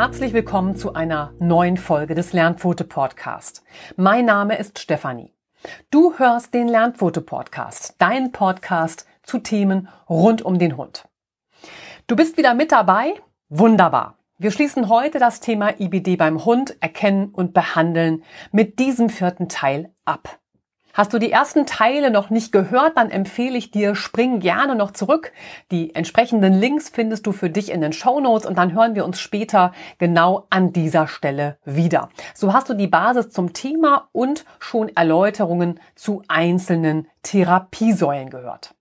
Herzlich willkommen zu einer neuen Folge des Lernpfote Podcast. Mein Name ist Stefanie. Du hörst den Lernpfote Podcast, dein Podcast zu Themen rund um den Hund. Du bist wieder mit dabei? Wunderbar. Wir schließen heute das Thema IBD beim Hund erkennen und behandeln mit diesem vierten Teil ab. Hast du die ersten Teile noch nicht gehört, dann empfehle ich dir, spring gerne noch zurück. Die entsprechenden Links findest du für dich in den Show Notes und dann hören wir uns später genau an dieser Stelle wieder. So hast du die Basis zum Thema und schon Erläuterungen zu einzelnen Therapiesäulen gehört.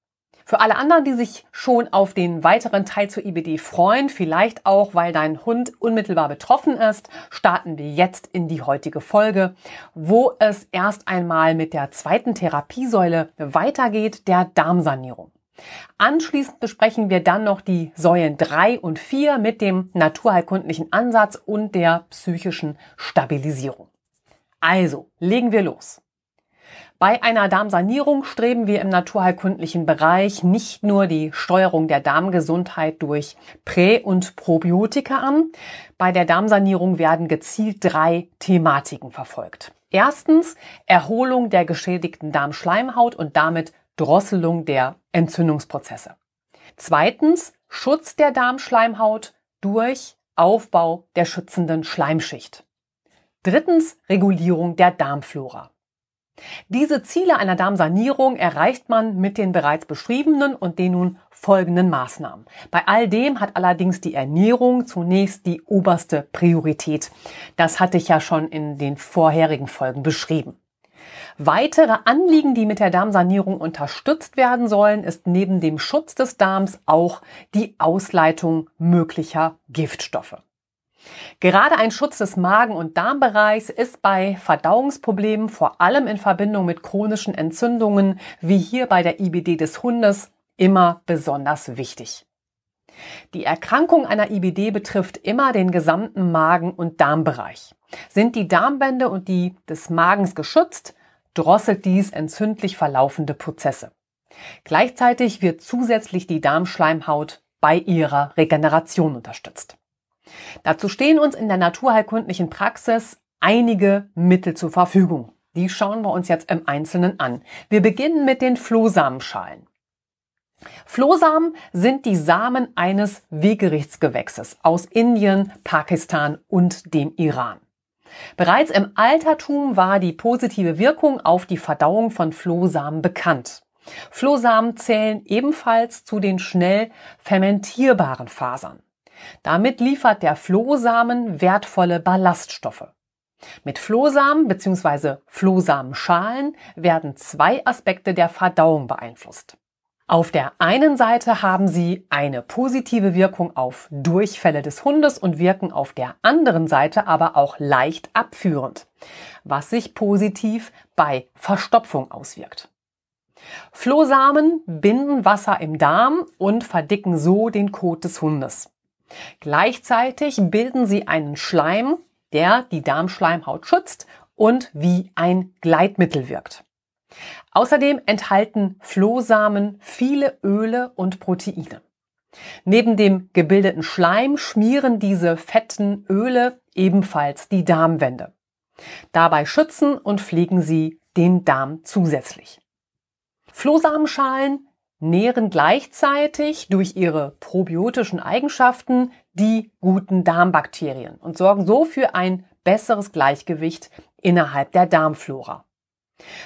Für alle anderen, die sich schon auf den weiteren Teil zur IBD freuen, vielleicht auch, weil dein Hund unmittelbar betroffen ist, starten wir jetzt in die heutige Folge, wo es erst einmal mit der zweiten Therapiesäule weitergeht, der Darmsanierung. Anschließend besprechen wir dann noch die Säulen drei und vier mit dem naturheilkundlichen Ansatz und der psychischen Stabilisierung. Also, legen wir los. Bei einer Darmsanierung streben wir im naturheilkundlichen Bereich nicht nur die Steuerung der Darmgesundheit durch Prä- und Probiotika an. Bei der Darmsanierung werden gezielt drei Thematiken verfolgt. Erstens Erholung der geschädigten Darmschleimhaut und damit Drosselung der Entzündungsprozesse. Zweitens Schutz der Darmschleimhaut durch Aufbau der schützenden Schleimschicht. Drittens Regulierung der Darmflora. Diese Ziele einer Darmsanierung erreicht man mit den bereits beschriebenen und den nun folgenden Maßnahmen. Bei all dem hat allerdings die Ernährung zunächst die oberste Priorität. Das hatte ich ja schon in den vorherigen Folgen beschrieben. Weitere Anliegen, die mit der Darmsanierung unterstützt werden sollen, ist neben dem Schutz des Darms auch die Ausleitung möglicher Giftstoffe. Gerade ein Schutz des Magen- und Darmbereichs ist bei Verdauungsproblemen, vor allem in Verbindung mit chronischen Entzündungen, wie hier bei der IBD des Hundes, immer besonders wichtig. Die Erkrankung einer IBD betrifft immer den gesamten Magen- und Darmbereich. Sind die Darmwände und die des Magens geschützt, drosselt dies entzündlich verlaufende Prozesse. Gleichzeitig wird zusätzlich die Darmschleimhaut bei ihrer Regeneration unterstützt. Dazu stehen uns in der naturheilkundlichen Praxis einige Mittel zur Verfügung. Die schauen wir uns jetzt im Einzelnen an. Wir beginnen mit den Flohsamenschalen. Flohsamen sind die Samen eines Wegerichtsgewächses aus Indien, Pakistan und dem Iran. Bereits im Altertum war die positive Wirkung auf die Verdauung von Flohsamen bekannt. Flohsamen zählen ebenfalls zu den schnell fermentierbaren Fasern. Damit liefert der Flohsamen wertvolle Ballaststoffe. Mit Flohsamen bzw. Flohsamenschalen werden zwei Aspekte der Verdauung beeinflusst. Auf der einen Seite haben sie eine positive Wirkung auf Durchfälle des Hundes und wirken auf der anderen Seite aber auch leicht abführend, was sich positiv bei Verstopfung auswirkt. Flohsamen binden Wasser im Darm und verdicken so den Kot des Hundes. Gleichzeitig bilden sie einen Schleim, der die Darmschleimhaut schützt und wie ein Gleitmittel wirkt. Außerdem enthalten Flohsamen viele Öle und Proteine. Neben dem gebildeten Schleim schmieren diese fetten Öle ebenfalls die Darmwände. Dabei schützen und pflegen sie den Darm zusätzlich. Flohsamenschalen nähren gleichzeitig durch ihre probiotischen Eigenschaften die guten Darmbakterien und sorgen so für ein besseres Gleichgewicht innerhalb der Darmflora.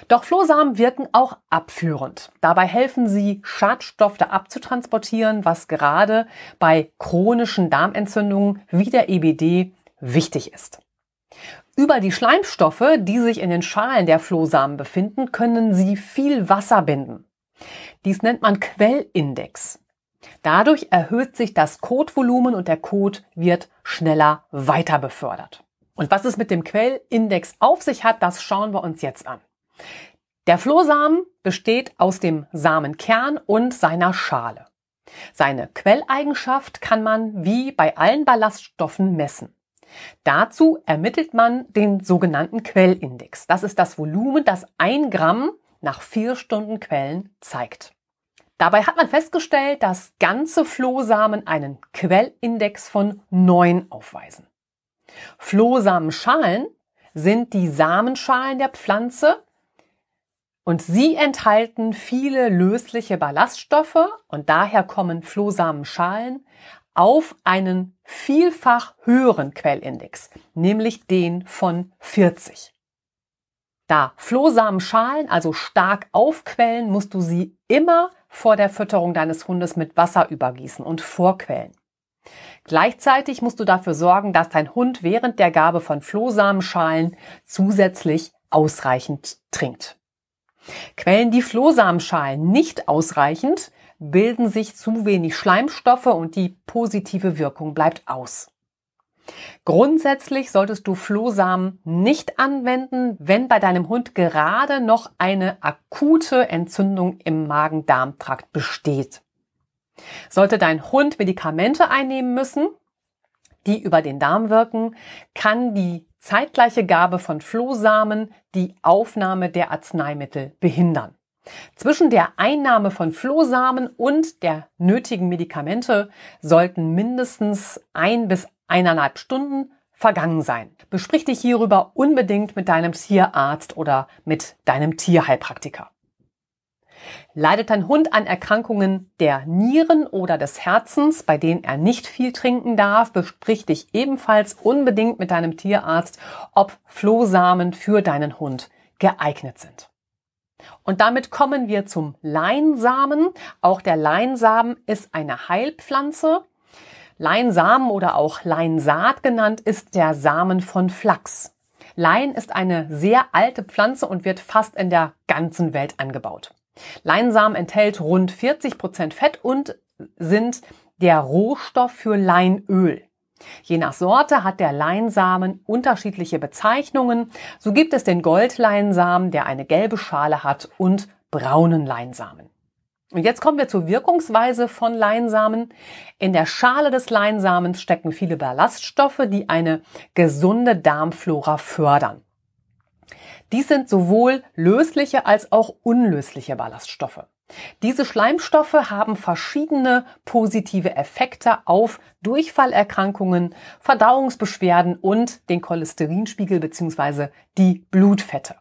Doch Flohsamen wirken auch abführend. Dabei helfen sie, Schadstoffe abzutransportieren, was gerade bei chronischen Darmentzündungen wie der EBD wichtig ist. Über die Schleimstoffe, die sich in den Schalen der Flohsamen befinden, können sie viel Wasser binden. Dies nennt man Quellindex. Dadurch erhöht sich das Kotvolumen und der Kot wird schneller weiter befördert. Und was es mit dem Quellindex auf sich hat, das schauen wir uns jetzt an. Der Flohsamen besteht aus dem Samenkern und seiner Schale. Seine Quelleigenschaft kann man wie bei allen Ballaststoffen messen. Dazu ermittelt man den sogenannten Quellindex. Das ist das Volumen, das ein Gramm nach vier Stunden Quellen zeigt. Dabei hat man festgestellt, dass ganze Flohsamen einen Quellindex von 9 aufweisen. Flohsamenschalen sind die Samenschalen der Pflanze und sie enthalten viele lösliche Ballaststoffe und daher kommen Flohsamenschalen auf einen vielfach höheren Quellindex, nämlich den von 40. Da Flohsamenschalen also stark aufquellen, musst du sie immer vor der Fütterung deines Hundes mit Wasser übergießen und vorquellen. Gleichzeitig musst du dafür sorgen, dass dein Hund während der Gabe von Flohsamenschalen zusätzlich ausreichend trinkt. Quellen die Flohsamenschalen nicht ausreichend, bilden sich zu wenig Schleimstoffe und die positive Wirkung bleibt aus. Grundsätzlich solltest du Flohsamen nicht anwenden, wenn bei deinem Hund gerade noch eine akute Entzündung im Magen-Darm-Trakt besteht. Sollte dein Hund Medikamente einnehmen müssen, die über den Darm wirken, kann die zeitgleiche Gabe von Flohsamen die Aufnahme der Arzneimittel behindern. Zwischen der Einnahme von Flohsamen und der nötigen Medikamente sollten mindestens ein bis eineinhalb Stunden vergangen sein. Besprich dich hierüber unbedingt mit deinem Tierarzt oder mit deinem Tierheilpraktiker. Leidet dein Hund an Erkrankungen der Nieren oder des Herzens, bei denen er nicht viel trinken darf, besprich dich ebenfalls unbedingt mit deinem Tierarzt, ob Flohsamen für deinen Hund geeignet sind. Und damit kommen wir zum Leinsamen. Auch der Leinsamen ist eine Heilpflanze. Leinsamen oder auch Leinsaat genannt ist der Samen von Flachs. Lein ist eine sehr alte Pflanze und wird fast in der ganzen Welt angebaut. Leinsamen enthält rund 40 Prozent Fett und sind der Rohstoff für Leinöl. Je nach Sorte hat der Leinsamen unterschiedliche Bezeichnungen. So gibt es den Goldleinsamen, der eine gelbe Schale hat, und braunen Leinsamen. Und jetzt kommen wir zur Wirkungsweise von Leinsamen. In der Schale des Leinsamens stecken viele Ballaststoffe, die eine gesunde Darmflora fördern. Dies sind sowohl lösliche als auch unlösliche Ballaststoffe. Diese Schleimstoffe haben verschiedene positive Effekte auf Durchfallerkrankungen, Verdauungsbeschwerden und den Cholesterinspiegel bzw. die Blutfette.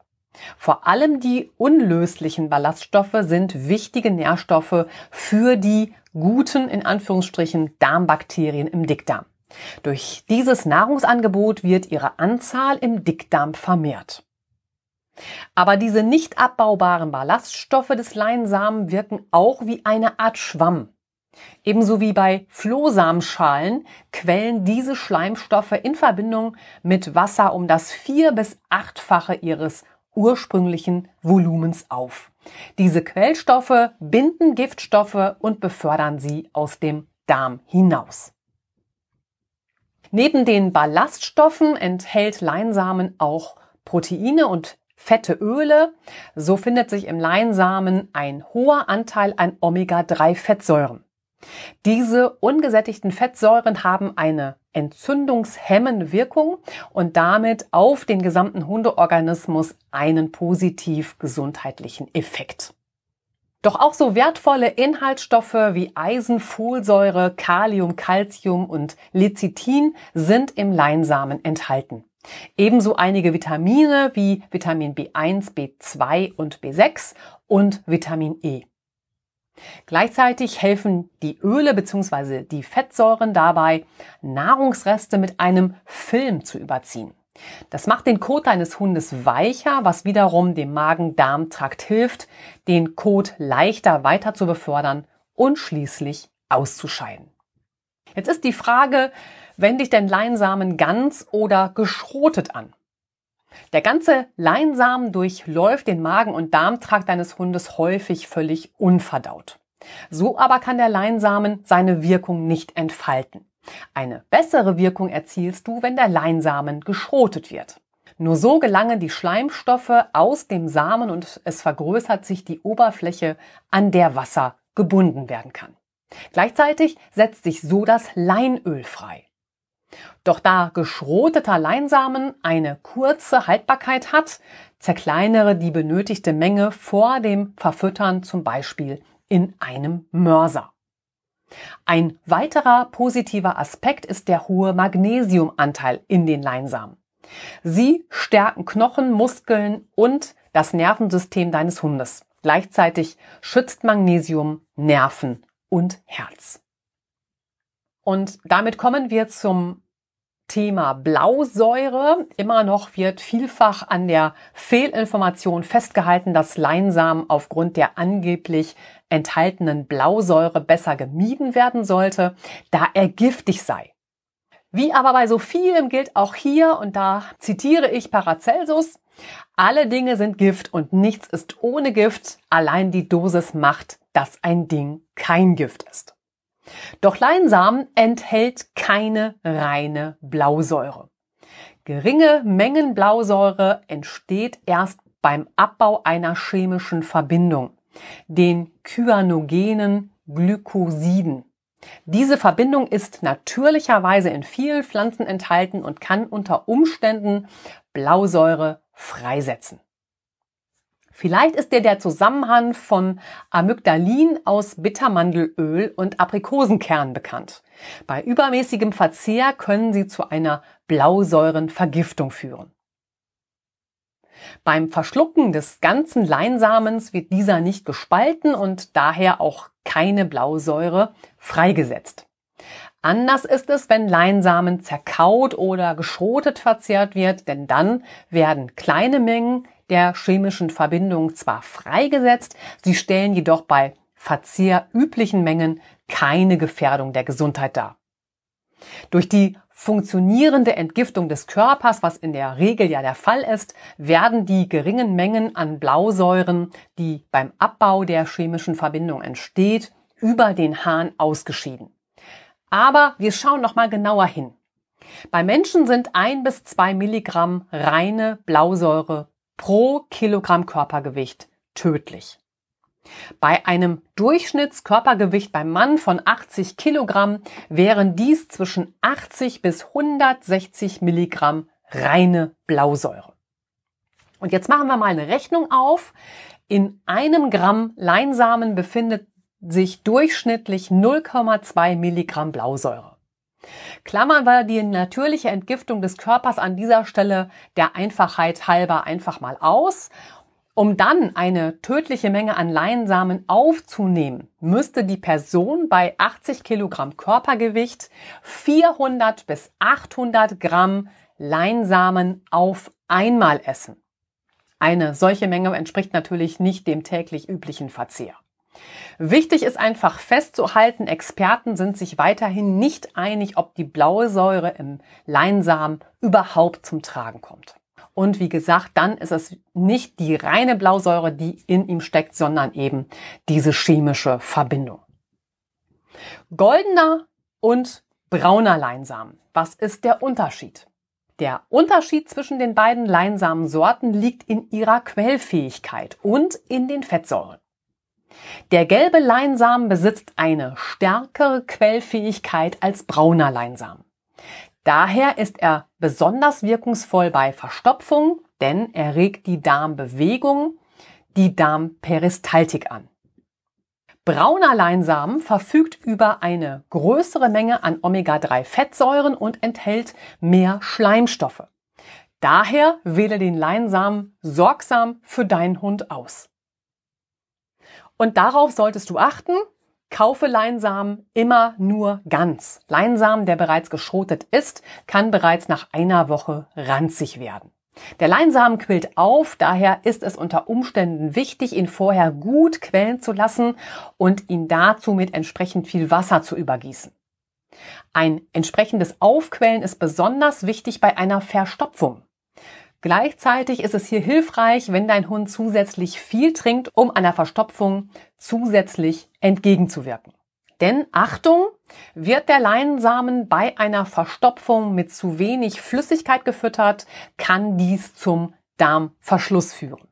Vor allem die unlöslichen Ballaststoffe sind wichtige Nährstoffe für die guten, in Anführungsstrichen, Darmbakterien im Dickdarm. Durch dieses Nahrungsangebot wird ihre Anzahl im Dickdarm vermehrt. Aber diese nicht abbaubaren Ballaststoffe des Leinsamen wirken auch wie eine Art Schwamm. Ebenso wie bei Flohsamenschalen quellen diese Schleimstoffe in Verbindung mit Wasser um das vier- bis achtfache ihres ursprünglichen Volumens auf. Diese Quellstoffe binden Giftstoffe und befördern sie aus dem Darm hinaus. Neben den Ballaststoffen enthält Leinsamen auch Proteine und fette Öle. So findet sich im Leinsamen ein hoher Anteil an Omega-3-Fettsäuren. Diese ungesättigten Fettsäuren haben eine entzündungshemmende Wirkung und damit auf den gesamten Hundeorganismus einen positiv gesundheitlichen Effekt. Doch auch so wertvolle Inhaltsstoffe wie Eisen, Folsäure, Kalium, Calcium und Lecithin sind im Leinsamen enthalten. Ebenso einige Vitamine wie Vitamin B1, B2 und B6 und Vitamin E. Gleichzeitig helfen die Öle bzw. die Fettsäuren dabei, Nahrungsreste mit einem Film zu überziehen. Das macht den Kot deines Hundes weicher, was wiederum dem Magen-Darm-Trakt hilft, den Kot leichter weiter zu befördern und schließlich auszuscheiden. Jetzt ist die Frage, Wende ich denn Leinsamen ganz oder geschrotet an? Der ganze Leinsamen durchläuft den Magen- und Darmtrakt deines Hundes häufig völlig unverdaut. So aber kann der Leinsamen seine Wirkung nicht entfalten. Eine bessere Wirkung erzielst du, wenn der Leinsamen geschrotet wird. Nur so gelangen die Schleimstoffe aus dem Samen und es vergrößert sich die Oberfläche, an der Wasser gebunden werden kann. Gleichzeitig setzt sich so das Leinöl frei. Doch da geschroteter Leinsamen eine kurze Haltbarkeit hat, zerkleinere die benötigte Menge vor dem Verfüttern zum Beispiel in einem Mörser. Ein weiterer positiver Aspekt ist der hohe Magnesiumanteil in den Leinsamen. Sie stärken Knochen, Muskeln und das Nervensystem deines Hundes. Gleichzeitig schützt Magnesium Nerven und Herz. Und damit kommen wir zum Thema Blausäure. Immer noch wird vielfach an der Fehlinformation festgehalten, dass Leinsamen aufgrund der angeblich enthaltenen Blausäure besser gemieden werden sollte, da er giftig sei. Wie aber bei so vielem gilt auch hier, und da zitiere ich Paracelsus, alle Dinge sind Gift und nichts ist ohne Gift, allein die Dosis macht, dass ein Ding kein Gift ist. Doch Leinsamen enthält keine reine Blausäure. Geringe Mengen Blausäure entsteht erst beim Abbau einer chemischen Verbindung, den kyanogenen Glykosiden. Diese Verbindung ist natürlicherweise in vielen Pflanzen enthalten und kann unter Umständen Blausäure freisetzen. Vielleicht ist dir der Zusammenhang von Amygdalin aus Bittermandelöl und Aprikosenkern bekannt. Bei übermäßigem Verzehr können sie zu einer Blausäurenvergiftung führen. Beim Verschlucken des ganzen Leinsamens wird dieser nicht gespalten und daher auch keine Blausäure freigesetzt. Anders ist es, wenn Leinsamen zerkaut oder geschrotet verzehrt wird, denn dann werden kleine Mengen der chemischen Verbindung zwar freigesetzt, sie stellen jedoch bei Verzehr üblichen Mengen keine Gefährdung der Gesundheit dar. Durch die funktionierende Entgiftung des Körpers, was in der Regel ja der Fall ist, werden die geringen Mengen an Blausäuren, die beim Abbau der chemischen Verbindung entsteht, über den Hahn ausgeschieden. Aber wir schauen noch mal genauer hin. Bei Menschen sind ein bis zwei Milligramm reine Blausäure pro Kilogramm Körpergewicht tödlich. Bei einem Durchschnittskörpergewicht beim Mann von 80 Kilogramm wären dies zwischen 80 bis 160 Milligramm reine Blausäure. Und jetzt machen wir mal eine Rechnung auf. In einem Gramm Leinsamen befindet sich durchschnittlich 0,2 Milligramm Blausäure. Klammern wir die natürliche Entgiftung des Körpers an dieser Stelle der Einfachheit halber einfach mal aus. Um dann eine tödliche Menge an Leinsamen aufzunehmen, müsste die Person bei 80 Kilogramm Körpergewicht 400 bis 800 Gramm Leinsamen auf einmal essen. Eine solche Menge entspricht natürlich nicht dem täglich üblichen Verzehr. Wichtig ist einfach festzuhalten, Experten sind sich weiterhin nicht einig, ob die blaue Säure im Leinsamen überhaupt zum Tragen kommt. Und wie gesagt, dann ist es nicht die reine Blausäure, die in ihm steckt, sondern eben diese chemische Verbindung. Goldener und brauner Leinsamen. Was ist der Unterschied? Der Unterschied zwischen den beiden Leinsamensorten liegt in ihrer Quellfähigkeit und in den Fettsäuren. Der gelbe Leinsamen besitzt eine stärkere Quellfähigkeit als brauner Leinsamen. Daher ist er besonders wirkungsvoll bei Verstopfung, denn er regt die Darmbewegung, die Darmperistaltik an. Brauner Leinsamen verfügt über eine größere Menge an Omega-3-Fettsäuren und enthält mehr Schleimstoffe. Daher wähle den Leinsamen sorgsam für deinen Hund aus. Und darauf solltest du achten. Kaufe Leinsamen immer nur ganz. Leinsamen, der bereits geschrotet ist, kann bereits nach einer Woche ranzig werden. Der Leinsamen quillt auf, daher ist es unter Umständen wichtig, ihn vorher gut quellen zu lassen und ihn dazu mit entsprechend viel Wasser zu übergießen. Ein entsprechendes Aufquellen ist besonders wichtig bei einer Verstopfung. Gleichzeitig ist es hier hilfreich, wenn dein Hund zusätzlich viel trinkt, um einer Verstopfung zusätzlich entgegenzuwirken. Denn Achtung, wird der Leinsamen bei einer Verstopfung mit zu wenig Flüssigkeit gefüttert, kann dies zum Darmverschluss führen.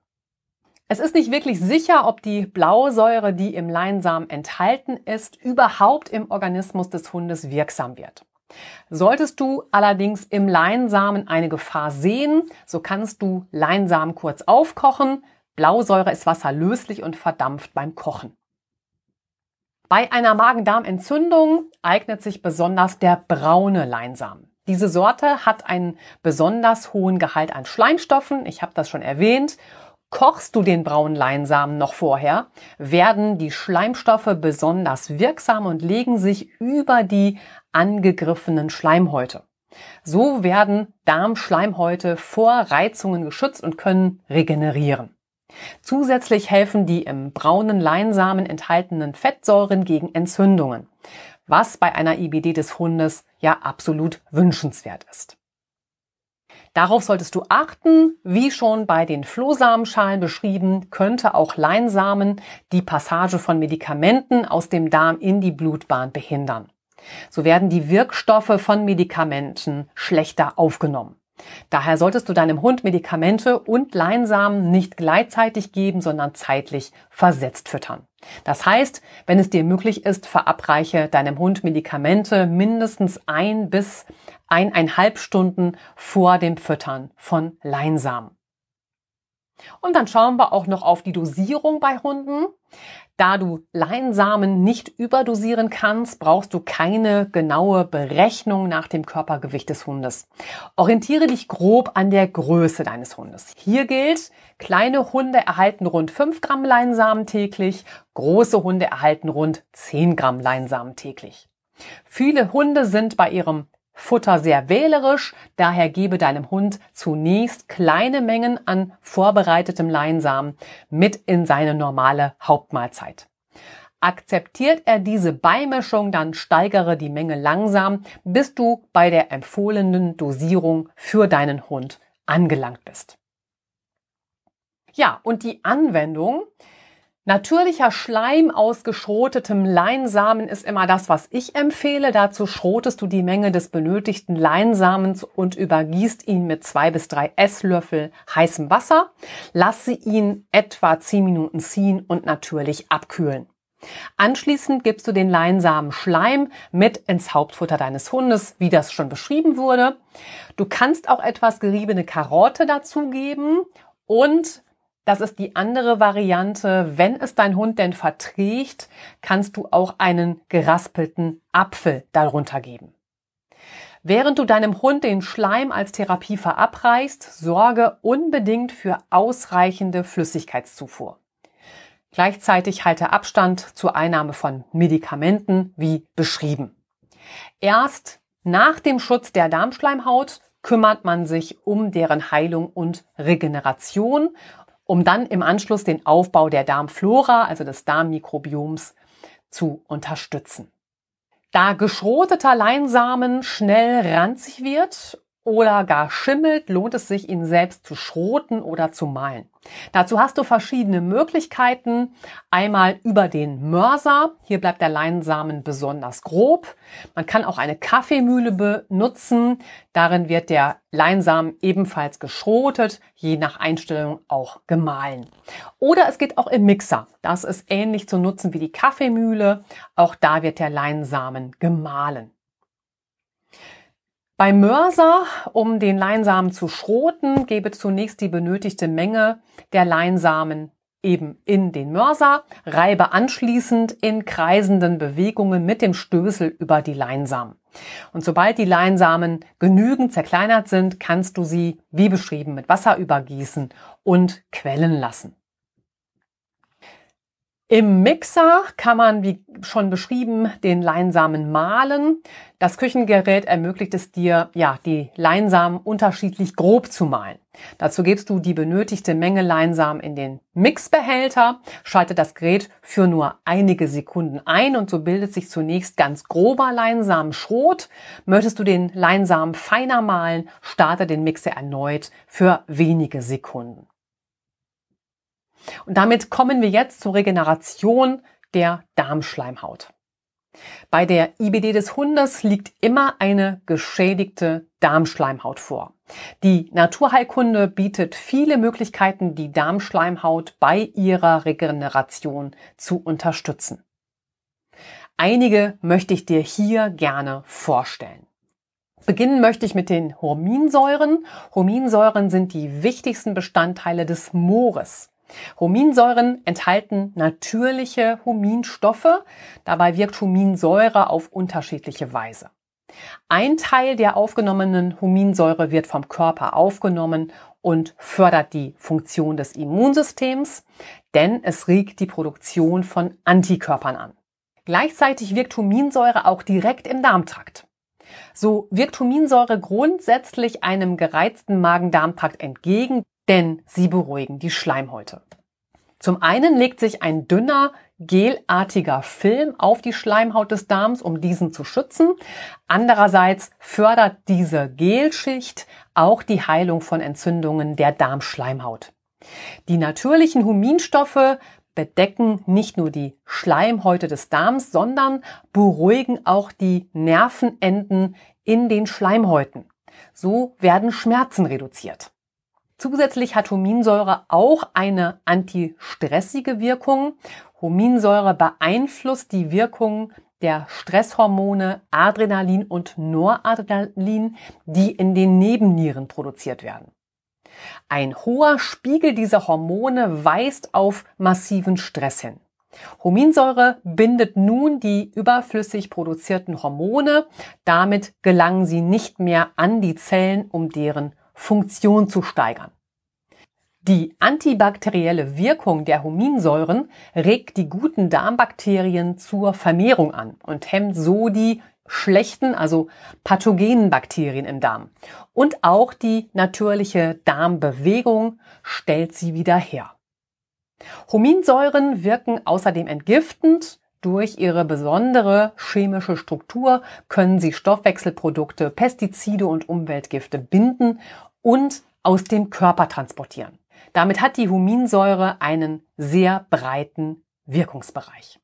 Es ist nicht wirklich sicher, ob die Blausäure, die im Leinsamen enthalten ist, überhaupt im Organismus des Hundes wirksam wird. Solltest du allerdings im Leinsamen eine Gefahr sehen, so kannst du Leinsamen kurz aufkochen. Blausäure ist wasserlöslich und verdampft beim Kochen. Bei einer Magen-Darm-Entzündung eignet sich besonders der braune Leinsamen. Diese Sorte hat einen besonders hohen Gehalt an Schleimstoffen, ich habe das schon erwähnt. Kochst du den braunen Leinsamen noch vorher, werden die Schleimstoffe besonders wirksam und legen sich über die angegriffenen Schleimhäute. So werden Darmschleimhäute vor Reizungen geschützt und können regenerieren. Zusätzlich helfen die im braunen Leinsamen enthaltenen Fettsäuren gegen Entzündungen, was bei einer IBD des Hundes ja absolut wünschenswert ist. Darauf solltest du achten, wie schon bei den Flohsamenschalen beschrieben, könnte auch Leinsamen die Passage von Medikamenten aus dem Darm in die Blutbahn behindern. So werden die Wirkstoffe von Medikamenten schlechter aufgenommen. Daher solltest du deinem Hund Medikamente und Leinsamen nicht gleichzeitig geben, sondern zeitlich versetzt füttern. Das heißt, wenn es dir möglich ist, verabreiche deinem Hund Medikamente mindestens ein bis eineinhalb Stunden vor dem Füttern von Leinsamen. Und dann schauen wir auch noch auf die Dosierung bei Hunden. Da du Leinsamen nicht überdosieren kannst, brauchst du keine genaue Berechnung nach dem Körpergewicht des Hundes. Orientiere dich grob an der Größe deines Hundes. Hier gilt, kleine Hunde erhalten rund 5 Gramm Leinsamen täglich, große Hunde erhalten rund 10 Gramm Leinsamen täglich. Viele Hunde sind bei ihrem Futter sehr wählerisch, daher gebe deinem Hund zunächst kleine Mengen an vorbereitetem Leinsamen mit in seine normale Hauptmahlzeit. Akzeptiert er diese Beimischung, dann steigere die Menge langsam, bis du bei der empfohlenen Dosierung für deinen Hund angelangt bist. Ja, und die Anwendung Natürlicher Schleim aus geschrotetem Leinsamen ist immer das, was ich empfehle. Dazu schrotest du die Menge des benötigten Leinsamens und übergießt ihn mit zwei bis drei Esslöffel heißem Wasser. Lasse ihn etwa zehn Minuten ziehen und natürlich abkühlen. Anschließend gibst du den Leinsamen Schleim mit ins Hauptfutter deines Hundes, wie das schon beschrieben wurde. Du kannst auch etwas geriebene Karotte dazugeben und das ist die andere Variante. Wenn es dein Hund denn verträgt, kannst du auch einen geraspelten Apfel darunter geben. Während du deinem Hund den Schleim als Therapie verabreichst, sorge unbedingt für ausreichende Flüssigkeitszufuhr. Gleichzeitig halte Abstand zur Einnahme von Medikamenten wie beschrieben. Erst nach dem Schutz der Darmschleimhaut kümmert man sich um deren Heilung und Regeneration um dann im Anschluss den Aufbau der Darmflora, also des Darmmikrobioms, zu unterstützen. Da geschroteter Leinsamen schnell ranzig wird oder gar schimmelt, lohnt es sich, ihn selbst zu schroten oder zu mahlen. Dazu hast du verschiedene Möglichkeiten. Einmal über den Mörser. Hier bleibt der Leinsamen besonders grob. Man kann auch eine Kaffeemühle benutzen. Darin wird der Leinsamen ebenfalls geschrotet, je nach Einstellung auch gemahlen. Oder es geht auch im Mixer. Das ist ähnlich zu nutzen wie die Kaffeemühle. Auch da wird der Leinsamen gemahlen. Beim Mörser, um den Leinsamen zu schroten, gebe zunächst die benötigte Menge der Leinsamen eben in den Mörser, reibe anschließend in kreisenden Bewegungen mit dem Stößel über die Leinsamen. Und sobald die Leinsamen genügend zerkleinert sind, kannst du sie, wie beschrieben, mit Wasser übergießen und quellen lassen. Im Mixer kann man, wie schon beschrieben, den Leinsamen mahlen. Das Küchengerät ermöglicht es dir, ja, die Leinsamen unterschiedlich grob zu mahlen. Dazu gibst du die benötigte Menge Leinsamen in den Mixbehälter, schalte das Gerät für nur einige Sekunden ein und so bildet sich zunächst ganz grober Leinsamenschrot. Möchtest du den Leinsamen feiner mahlen, starte den Mixer erneut für wenige Sekunden. Und damit kommen wir jetzt zur Regeneration der Darmschleimhaut. Bei der IBD des Hundes liegt immer eine geschädigte Darmschleimhaut vor. Die Naturheilkunde bietet viele Möglichkeiten, die Darmschleimhaut bei ihrer Regeneration zu unterstützen. Einige möchte ich dir hier gerne vorstellen. Beginnen möchte ich mit den Horminsäuren. Horminsäuren sind die wichtigsten Bestandteile des Moores. Huminsäuren enthalten natürliche Huminstoffe. Dabei wirkt Huminsäure auf unterschiedliche Weise. Ein Teil der aufgenommenen Huminsäure wird vom Körper aufgenommen und fördert die Funktion des Immunsystems, denn es regt die Produktion von Antikörpern an. Gleichzeitig wirkt Huminsäure auch direkt im Darmtrakt. So wirkt Huminsäure grundsätzlich einem gereizten Magen-Darm-Trakt entgegen, denn sie beruhigen die Schleimhäute. Zum einen legt sich ein dünner, gelartiger Film auf die Schleimhaut des Darms, um diesen zu schützen. Andererseits fördert diese Gelschicht auch die Heilung von Entzündungen der Darmschleimhaut. Die natürlichen Huminstoffe bedecken nicht nur die Schleimhäute des Darms, sondern beruhigen auch die Nervenenden in den Schleimhäuten. So werden Schmerzen reduziert. Zusätzlich hat Huminsäure auch eine antistressige Wirkung. Huminsäure beeinflusst die Wirkung der Stresshormone Adrenalin und Noradrenalin, die in den Nebennieren produziert werden. Ein hoher Spiegel dieser Hormone weist auf massiven Stress hin. Huminsäure bindet nun die überflüssig produzierten Hormone, damit gelangen sie nicht mehr an die Zellen, um deren Funktion zu steigern. Die antibakterielle Wirkung der Huminsäuren regt die guten Darmbakterien zur Vermehrung an und hemmt so die schlechten, also pathogenen Bakterien im Darm. Und auch die natürliche Darmbewegung stellt sie wieder her. Huminsäuren wirken außerdem entgiftend. Durch ihre besondere chemische Struktur können sie Stoffwechselprodukte, Pestizide und Umweltgifte binden und aus dem Körper transportieren. Damit hat die Huminsäure einen sehr breiten Wirkungsbereich.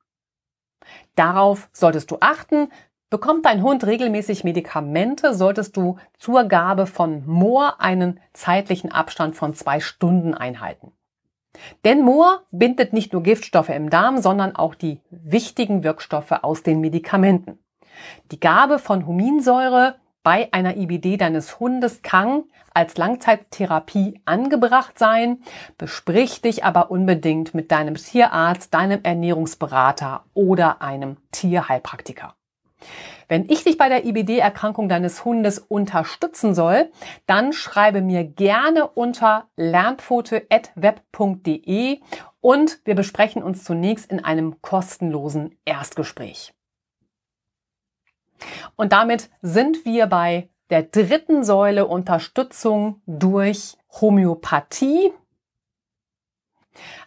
Darauf solltest du achten. Bekommt dein Hund regelmäßig Medikamente, solltest du zur Gabe von Moor einen zeitlichen Abstand von zwei Stunden einhalten. Denn Moor bindet nicht nur Giftstoffe im Darm, sondern auch die wichtigen Wirkstoffe aus den Medikamenten. Die Gabe von Huminsäure bei einer IBD deines Hundes kann als Langzeittherapie angebracht sein. Besprich dich aber unbedingt mit deinem Tierarzt, deinem Ernährungsberater oder einem Tierheilpraktiker. Wenn ich dich bei der IBD-Erkrankung deines Hundes unterstützen soll, dann schreibe mir gerne unter lernpfote.web.de und wir besprechen uns zunächst in einem kostenlosen Erstgespräch. Und damit sind wir bei der dritten Säule Unterstützung durch Homöopathie.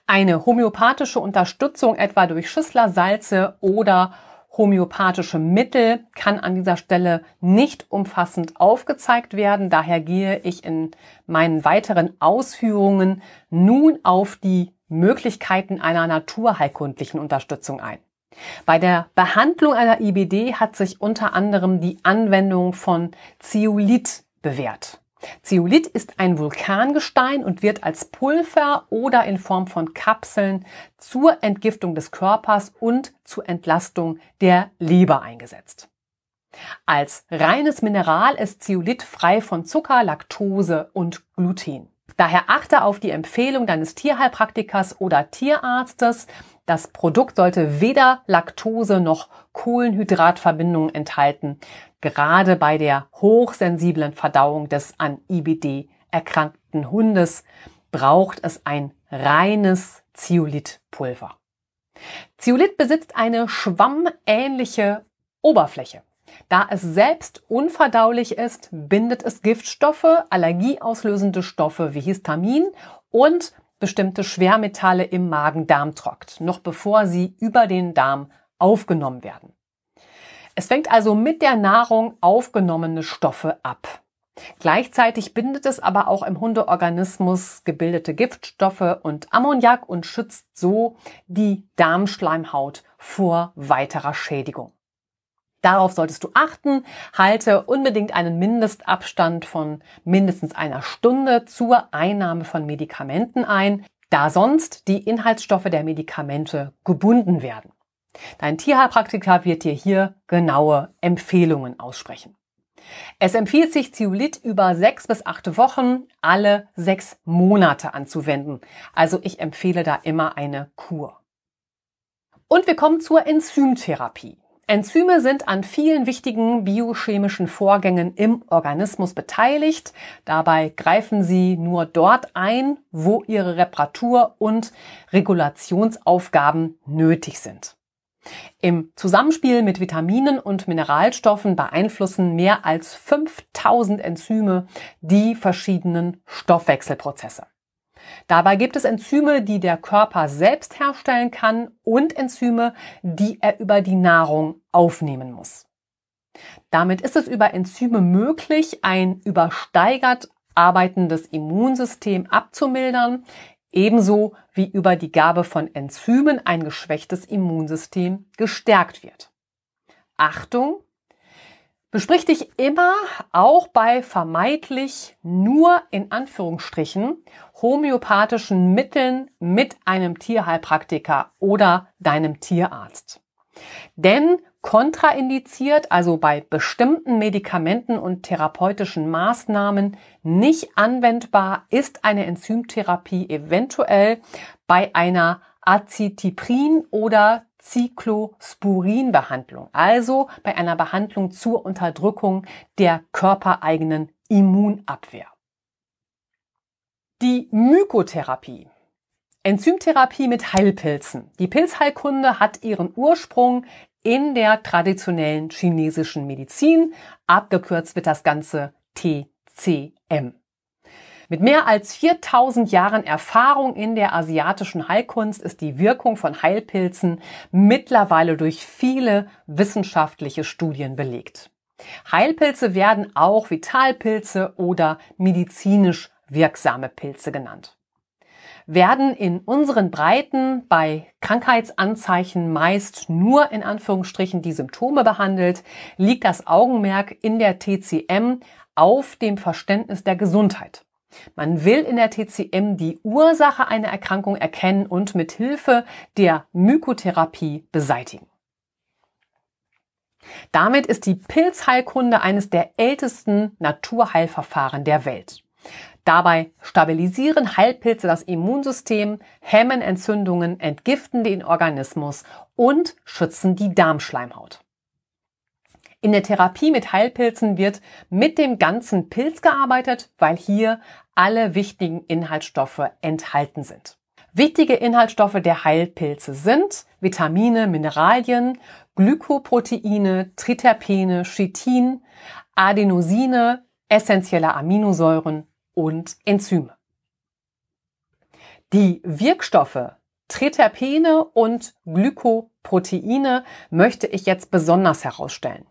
Eine homöopathische Unterstützung etwa durch Schüsslersalze oder homöopathische Mittel kann an dieser Stelle nicht umfassend aufgezeigt werden. Daher gehe ich in meinen weiteren Ausführungen nun auf die Möglichkeiten einer naturheilkundlichen Unterstützung ein. Bei der Behandlung einer IBD hat sich unter anderem die Anwendung von Zeolit bewährt. Zeolit ist ein Vulkangestein und wird als Pulver oder in Form von Kapseln zur Entgiftung des Körpers und zur Entlastung der Leber eingesetzt. Als reines Mineral ist Zeolit frei von Zucker, Laktose und Gluten. Daher achte auf die Empfehlung deines Tierheilpraktikers oder Tierarztes, das Produkt sollte weder Laktose noch Kohlenhydratverbindungen enthalten, gerade bei der hochsensiblen Verdauung des an IBD erkrankten Hundes braucht es ein reines Zeolithpulver. Zeolit besitzt eine schwammähnliche Oberfläche. Da es selbst unverdaulich ist, bindet es Giftstoffe, allergieauslösende Stoffe wie Histamin und bestimmte Schwermetalle im Magen-Darm-Trakt, noch bevor sie über den Darm aufgenommen werden. Es fängt also mit der Nahrung aufgenommene Stoffe ab. Gleichzeitig bindet es aber auch im Hundeorganismus gebildete Giftstoffe und Ammoniak und schützt so die Darmschleimhaut vor weiterer Schädigung. Darauf solltest du achten. Halte unbedingt einen Mindestabstand von mindestens einer Stunde zur Einnahme von Medikamenten ein, da sonst die Inhaltsstoffe der Medikamente gebunden werden. Dein Tierheilpraktiker wird dir hier genaue Empfehlungen aussprechen. Es empfiehlt sich, Zeolit über sechs bis acht Wochen alle sechs Monate anzuwenden. Also ich empfehle da immer eine Kur. Und wir kommen zur Enzymtherapie. Enzyme sind an vielen wichtigen biochemischen Vorgängen im Organismus beteiligt. Dabei greifen sie nur dort ein, wo ihre Reparatur- und Regulationsaufgaben nötig sind. Im Zusammenspiel mit Vitaminen und Mineralstoffen beeinflussen mehr als 5000 Enzyme die verschiedenen Stoffwechselprozesse. Dabei gibt es Enzyme, die der Körper selbst herstellen kann und Enzyme, die er über die Nahrung aufnehmen muss. Damit ist es über Enzyme möglich, ein übersteigert arbeitendes Immunsystem abzumildern, ebenso wie über die Gabe von Enzymen ein geschwächtes Immunsystem gestärkt wird. Achtung, Besprich dich immer auch bei vermeintlich nur in Anführungsstrichen homöopathischen Mitteln mit einem Tierheilpraktiker oder deinem Tierarzt. Denn kontraindiziert, also bei bestimmten Medikamenten und therapeutischen Maßnahmen nicht anwendbar, ist eine Enzymtherapie eventuell bei einer Acitiprin oder Cyclosporin-Behandlung, also bei einer Behandlung zur Unterdrückung der körpereigenen Immunabwehr. Die Mykotherapie. Enzymtherapie mit Heilpilzen. Die Pilzheilkunde hat ihren Ursprung in der traditionellen chinesischen Medizin. Abgekürzt wird das Ganze TCM. Mit mehr als 4000 Jahren Erfahrung in der asiatischen Heilkunst ist die Wirkung von Heilpilzen mittlerweile durch viele wissenschaftliche Studien belegt. Heilpilze werden auch Vitalpilze oder medizinisch wirksame Pilze genannt. Werden in unseren Breiten bei Krankheitsanzeichen meist nur in Anführungsstrichen die Symptome behandelt, liegt das Augenmerk in der TCM auf dem Verständnis der Gesundheit. Man will in der TCM die Ursache einer Erkrankung erkennen und mit Hilfe der Mykotherapie beseitigen. Damit ist die Pilzheilkunde eines der ältesten Naturheilverfahren der Welt. Dabei stabilisieren Heilpilze das Immunsystem, hemmen Entzündungen, entgiften den Organismus und schützen die Darmschleimhaut. In der Therapie mit Heilpilzen wird mit dem ganzen Pilz gearbeitet, weil hier alle wichtigen Inhaltsstoffe enthalten sind. Wichtige Inhaltsstoffe der Heilpilze sind Vitamine, Mineralien, Glykoproteine, Triterpene, Chitin, Adenosine, essentielle Aminosäuren und Enzyme. Die Wirkstoffe Triterpene und Glykoproteine möchte ich jetzt besonders herausstellen.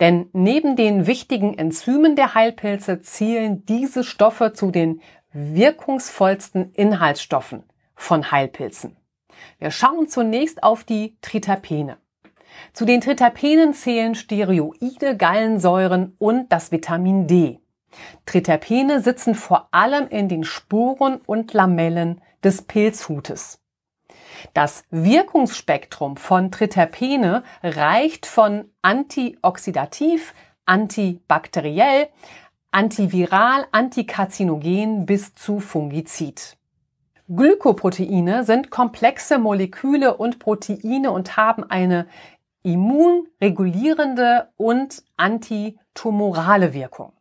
Denn neben den wichtigen Enzymen der Heilpilze zielen diese Stoffe zu den wirkungsvollsten Inhaltsstoffen von Heilpilzen. Wir schauen zunächst auf die Triterpene. Zu den Triterpenen zählen Steroide, Gallensäuren und das Vitamin D. Triterpene sitzen vor allem in den Sporen und Lamellen des Pilzhutes. Das Wirkungsspektrum von Triterpene reicht von antioxidativ, antibakteriell, antiviral, antikarzinogen bis zu Fungizid. Glykoproteine sind komplexe Moleküle und Proteine und haben eine immunregulierende und antitumorale Wirkung.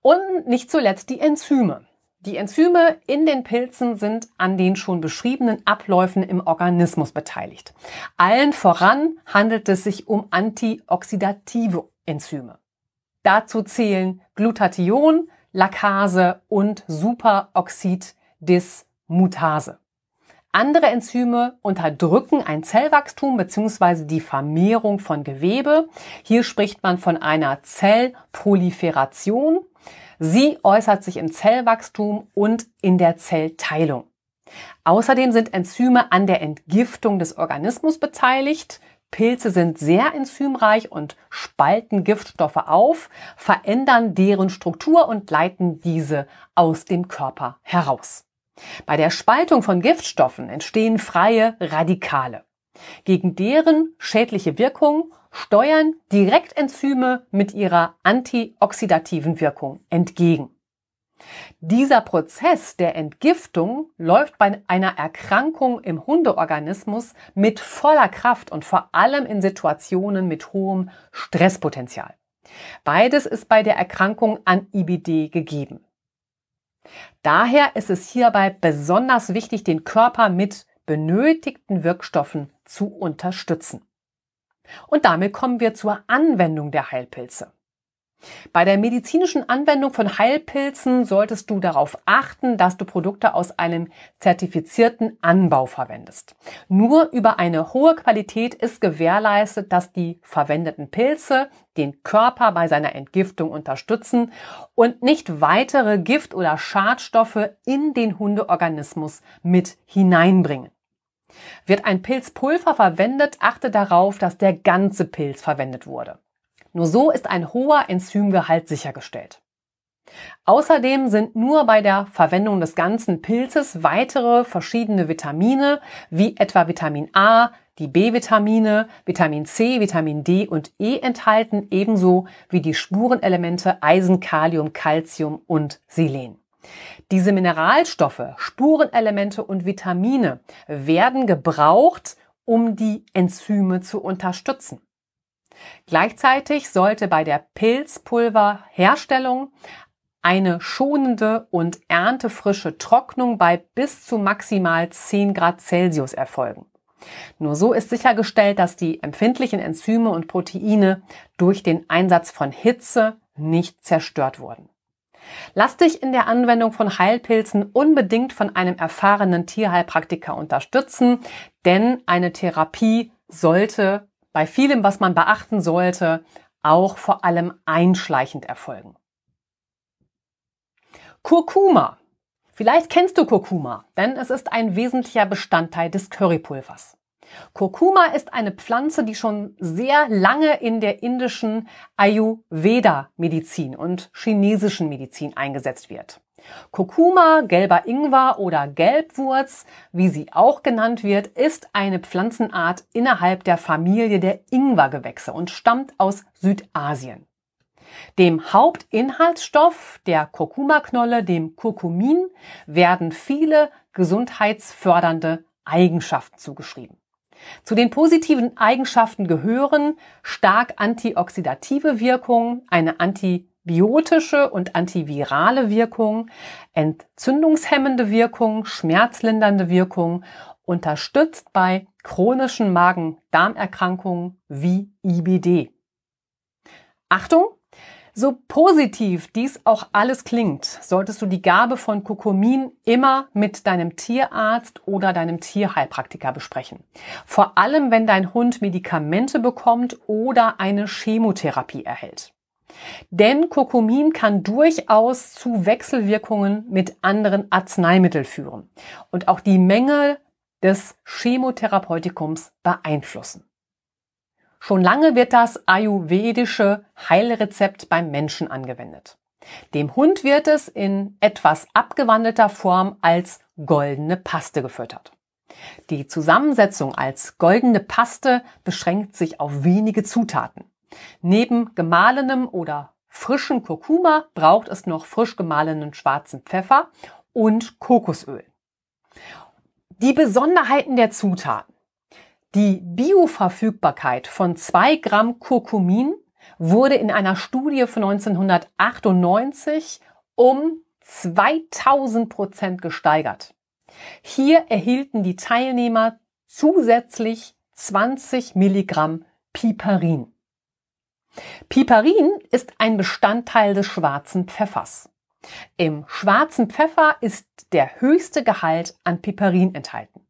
Und nicht zuletzt die Enzyme. Die Enzyme in den Pilzen sind an den schon beschriebenen Abläufen im Organismus beteiligt. Allen voran handelt es sich um antioxidative Enzyme. Dazu zählen Glutathion, Lackase und Superoxid-Dismutase. Andere Enzyme unterdrücken ein Zellwachstum bzw. die Vermehrung von Gewebe. Hier spricht man von einer Zellproliferation. Sie äußert sich im Zellwachstum und in der Zellteilung. Außerdem sind Enzyme an der Entgiftung des Organismus beteiligt. Pilze sind sehr enzymreich und spalten Giftstoffe auf, verändern deren Struktur und leiten diese aus dem Körper heraus. Bei der Spaltung von Giftstoffen entstehen freie Radikale. Gegen deren schädliche Wirkung steuern direkt Enzyme mit ihrer antioxidativen Wirkung entgegen. Dieser Prozess der Entgiftung läuft bei einer Erkrankung im Hundeorganismus mit voller Kraft und vor allem in Situationen mit hohem Stresspotenzial. Beides ist bei der Erkrankung an IBD gegeben. Daher ist es hierbei besonders wichtig, den Körper mit benötigten Wirkstoffen zu unterstützen. Und damit kommen wir zur Anwendung der Heilpilze. Bei der medizinischen Anwendung von Heilpilzen solltest du darauf achten, dass du Produkte aus einem zertifizierten Anbau verwendest. Nur über eine hohe Qualität ist gewährleistet, dass die verwendeten Pilze den Körper bei seiner Entgiftung unterstützen und nicht weitere Gift- oder Schadstoffe in den Hundeorganismus mit hineinbringen. Wird ein Pilzpulver verwendet, achte darauf, dass der ganze Pilz verwendet wurde. Nur so ist ein hoher Enzymgehalt sichergestellt. Außerdem sind nur bei der Verwendung des ganzen Pilzes weitere verschiedene Vitamine wie etwa Vitamin A, die B-Vitamine, Vitamin C, Vitamin D und E enthalten, ebenso wie die Spurenelemente Eisen, Kalium, Calcium und Selen. Diese Mineralstoffe, Spurenelemente und Vitamine werden gebraucht, um die Enzyme zu unterstützen. Gleichzeitig sollte bei der Pilzpulverherstellung eine schonende und erntefrische Trocknung bei bis zu maximal 10 Grad Celsius erfolgen. Nur so ist sichergestellt, dass die empfindlichen Enzyme und Proteine durch den Einsatz von Hitze nicht zerstört wurden. Lass dich in der Anwendung von Heilpilzen unbedingt von einem erfahrenen Tierheilpraktiker unterstützen, denn eine Therapie sollte bei vielem, was man beachten sollte, auch vor allem einschleichend erfolgen. Kurkuma. Vielleicht kennst du Kurkuma, denn es ist ein wesentlicher Bestandteil des Currypulvers. Kurkuma ist eine Pflanze, die schon sehr lange in der indischen Ayurveda-Medizin und chinesischen Medizin eingesetzt wird. Kurkuma, gelber Ingwer oder Gelbwurz, wie sie auch genannt wird, ist eine Pflanzenart innerhalb der Familie der Ingwergewächse und stammt aus Südasien. Dem Hauptinhaltsstoff der Kurkuma-Knolle, dem Kurkumin, werden viele gesundheitsfördernde Eigenschaften zugeschrieben. Zu den positiven Eigenschaften gehören stark antioxidative Wirkung, eine antibiotische und antivirale Wirkung, entzündungshemmende Wirkung, schmerzlindernde Wirkung, unterstützt bei chronischen Magen-Darm-Erkrankungen wie IBD. Achtung! So positiv dies auch alles klingt, solltest du die Gabe von Kokomin immer mit deinem Tierarzt oder deinem Tierheilpraktiker besprechen. Vor allem, wenn dein Hund Medikamente bekommt oder eine Chemotherapie erhält. Denn Kokomin kann durchaus zu Wechselwirkungen mit anderen Arzneimitteln führen und auch die Menge des Chemotherapeutikums beeinflussen. Schon lange wird das ayurvedische Heilrezept beim Menschen angewendet. Dem Hund wird es in etwas abgewandelter Form als goldene Paste gefüttert. Die Zusammensetzung als goldene Paste beschränkt sich auf wenige Zutaten. Neben gemahlenem oder frischen Kurkuma braucht es noch frisch gemahlenen schwarzen Pfeffer und Kokosöl. Die Besonderheiten der Zutaten. Die Bioverfügbarkeit von zwei Gramm Kurkumin wurde in einer Studie von 1998 um 2000 Prozent gesteigert. Hier erhielten die Teilnehmer zusätzlich 20 Milligramm Piperin. Piperin ist ein Bestandteil des schwarzen Pfeffers. Im schwarzen Pfeffer ist der höchste Gehalt an Piperin enthalten.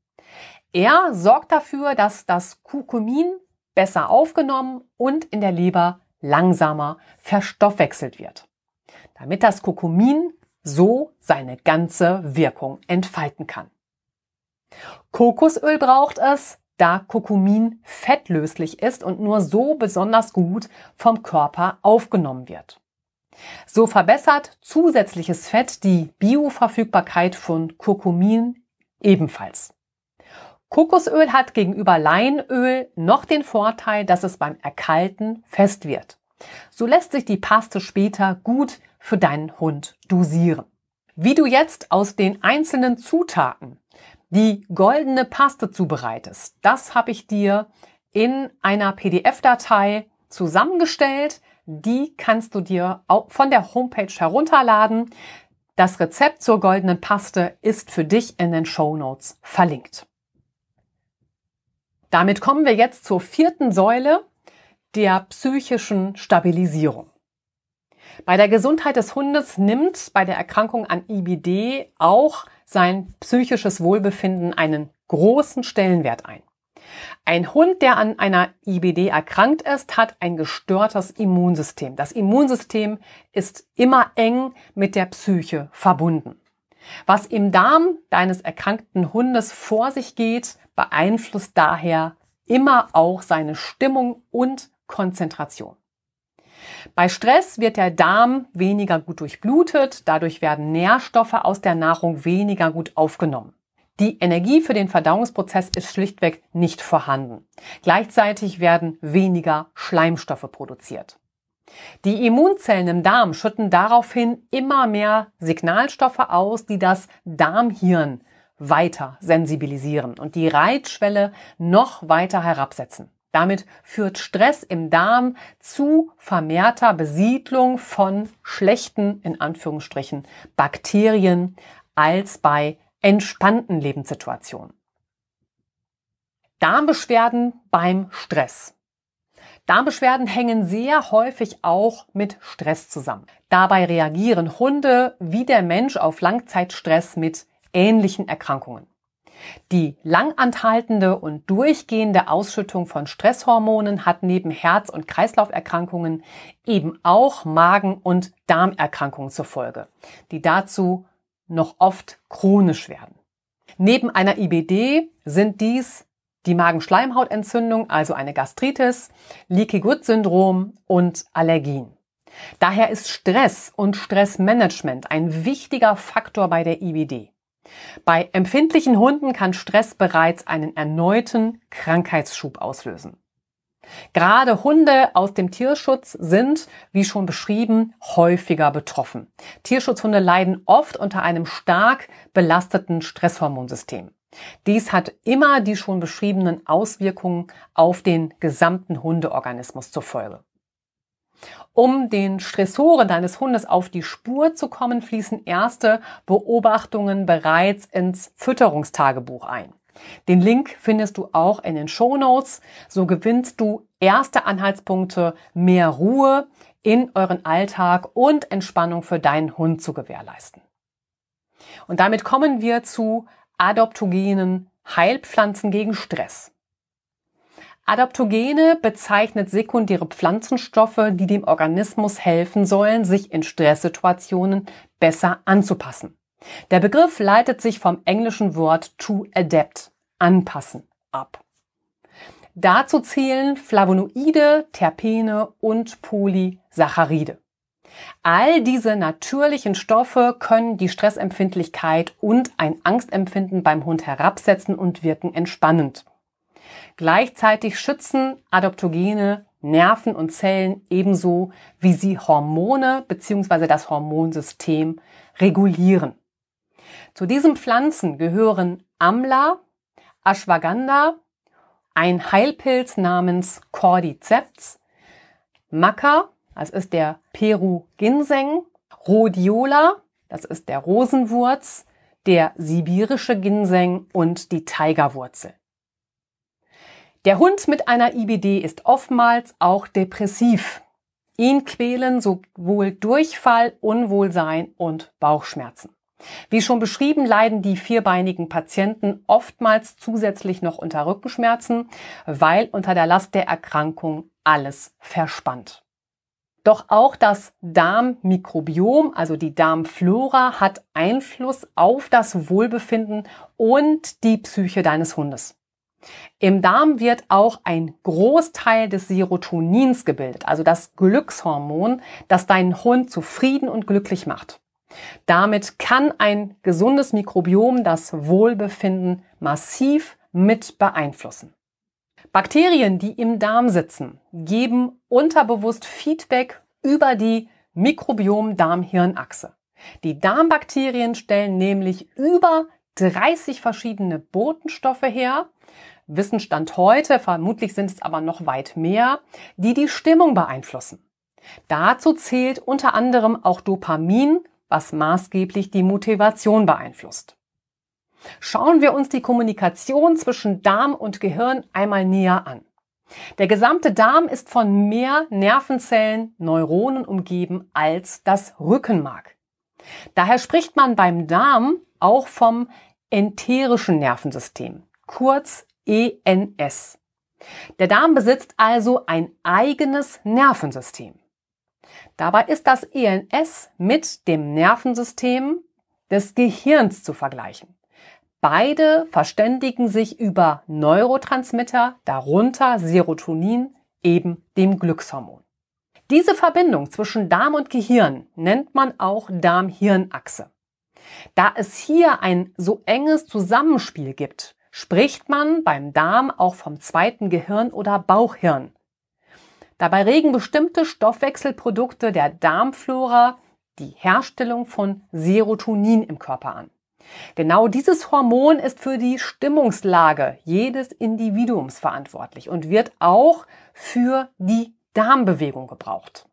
Er sorgt dafür, dass das Kurkumin besser aufgenommen und in der Leber langsamer verstoffwechselt wird, damit das Kurkumin so seine ganze Wirkung entfalten kann. Kokosöl braucht es, da Kurkumin fettlöslich ist und nur so besonders gut vom Körper aufgenommen wird. So verbessert zusätzliches Fett die Bioverfügbarkeit von Kurkumin ebenfalls. Kokosöl hat gegenüber Leinöl noch den Vorteil, dass es beim Erkalten fest wird. So lässt sich die Paste später gut für deinen Hund dosieren. Wie du jetzt aus den einzelnen Zutaten die goldene Paste zubereitest, das habe ich dir in einer PDF-Datei zusammengestellt. Die kannst du dir auch von der Homepage herunterladen. Das Rezept zur goldenen Paste ist für dich in den Show Notes verlinkt. Damit kommen wir jetzt zur vierten Säule der psychischen Stabilisierung. Bei der Gesundheit des Hundes nimmt bei der Erkrankung an IBD auch sein psychisches Wohlbefinden einen großen Stellenwert ein. Ein Hund, der an einer IBD erkrankt ist, hat ein gestörtes Immunsystem. Das Immunsystem ist immer eng mit der Psyche verbunden. Was im Darm deines erkrankten Hundes vor sich geht, beeinflusst daher immer auch seine Stimmung und Konzentration. Bei Stress wird der Darm weniger gut durchblutet, dadurch werden Nährstoffe aus der Nahrung weniger gut aufgenommen. Die Energie für den Verdauungsprozess ist schlichtweg nicht vorhanden. Gleichzeitig werden weniger Schleimstoffe produziert. Die Immunzellen im Darm schütten daraufhin immer mehr Signalstoffe aus, die das Darmhirn weiter sensibilisieren und die Reitschwelle noch weiter herabsetzen. Damit führt Stress im Darm zu vermehrter Besiedlung von schlechten, in Anführungsstrichen, Bakterien als bei entspannten Lebenssituationen. Darmbeschwerden beim Stress. Darmbeschwerden hängen sehr häufig auch mit Stress zusammen. Dabei reagieren Hunde wie der Mensch auf Langzeitstress mit ähnlichen Erkrankungen. Die langanhaltende und durchgehende Ausschüttung von Stresshormonen hat neben Herz- und Kreislauferkrankungen eben auch Magen- und Darmerkrankungen zur Folge, die dazu noch oft chronisch werden. Neben einer IBD sind dies die Magenschleimhautentzündung, also eine Gastritis, Leaky Gut Syndrom und Allergien. Daher ist Stress und Stressmanagement ein wichtiger Faktor bei der IBD. Bei empfindlichen Hunden kann Stress bereits einen erneuten Krankheitsschub auslösen. Gerade Hunde aus dem Tierschutz sind, wie schon beschrieben, häufiger betroffen. Tierschutzhunde leiden oft unter einem stark belasteten Stresshormonsystem. Dies hat immer die schon beschriebenen Auswirkungen auf den gesamten Hundeorganismus zur Folge. Um den Stressoren deines Hundes auf die Spur zu kommen, fließen erste Beobachtungen bereits ins Fütterungstagebuch ein. Den Link findest du auch in den Show Notes. So gewinnst du erste Anhaltspunkte, mehr Ruhe in euren Alltag und Entspannung für deinen Hund zu gewährleisten. Und damit kommen wir zu adoptogenen Heilpflanzen gegen Stress. Adaptogene bezeichnet sekundäre Pflanzenstoffe, die dem Organismus helfen sollen, sich in Stresssituationen besser anzupassen. Der Begriff leitet sich vom englischen Wort to adapt, anpassen, ab. Dazu zählen Flavonoide, Terpene und Polysaccharide. All diese natürlichen Stoffe können die Stressempfindlichkeit und ein Angstempfinden beim Hund herabsetzen und wirken entspannend. Gleichzeitig schützen Adaptogene Nerven und Zellen ebenso, wie sie Hormone bzw. das Hormonsystem regulieren. Zu diesen Pflanzen gehören Amla, Ashwagandha, ein Heilpilz namens Cordyceps, Maca, das ist der Peru Ginseng, Rhodiola, das ist der Rosenwurz, der sibirische Ginseng und die Tigerwurzel. Der Hund mit einer IBD ist oftmals auch depressiv. Ihn quälen sowohl Durchfall, Unwohlsein und Bauchschmerzen. Wie schon beschrieben, leiden die vierbeinigen Patienten oftmals zusätzlich noch unter Rückenschmerzen, weil unter der Last der Erkrankung alles verspannt. Doch auch das Darmmikrobiom, also die Darmflora, hat Einfluss auf das Wohlbefinden und die Psyche deines Hundes. Im Darm wird auch ein Großteil des Serotonins gebildet, also das Glückshormon, das deinen Hund zufrieden und glücklich macht. Damit kann ein gesundes Mikrobiom das Wohlbefinden massiv mit beeinflussen. Bakterien, die im Darm sitzen, geben unterbewusst Feedback über die Mikrobiom-Darm-Hirn-Achse. Die Darmbakterien stellen nämlich über 30 verschiedene Botenstoffe her. Wissensstand heute, vermutlich sind es aber noch weit mehr, die die Stimmung beeinflussen. Dazu zählt unter anderem auch Dopamin, was maßgeblich die Motivation beeinflusst. Schauen wir uns die Kommunikation zwischen Darm und Gehirn einmal näher an. Der gesamte Darm ist von mehr Nervenzellen, Neuronen umgeben als das Rückenmark. Daher spricht man beim Darm auch vom enterischen Nervensystem, kurz ENS. Der Darm besitzt also ein eigenes Nervensystem. Dabei ist das ENS mit dem Nervensystem des Gehirns zu vergleichen. Beide verständigen sich über Neurotransmitter, darunter Serotonin, eben dem Glückshormon. Diese Verbindung zwischen Darm und Gehirn nennt man auch Darm-Hirn-Achse. Da es hier ein so enges Zusammenspiel gibt, spricht man beim Darm auch vom zweiten Gehirn oder Bauchhirn. Dabei regen bestimmte Stoffwechselprodukte der Darmflora die Herstellung von Serotonin im Körper an. Genau dieses Hormon ist für die Stimmungslage jedes Individuums verantwortlich und wird auch für die Darmbewegung gebraucht.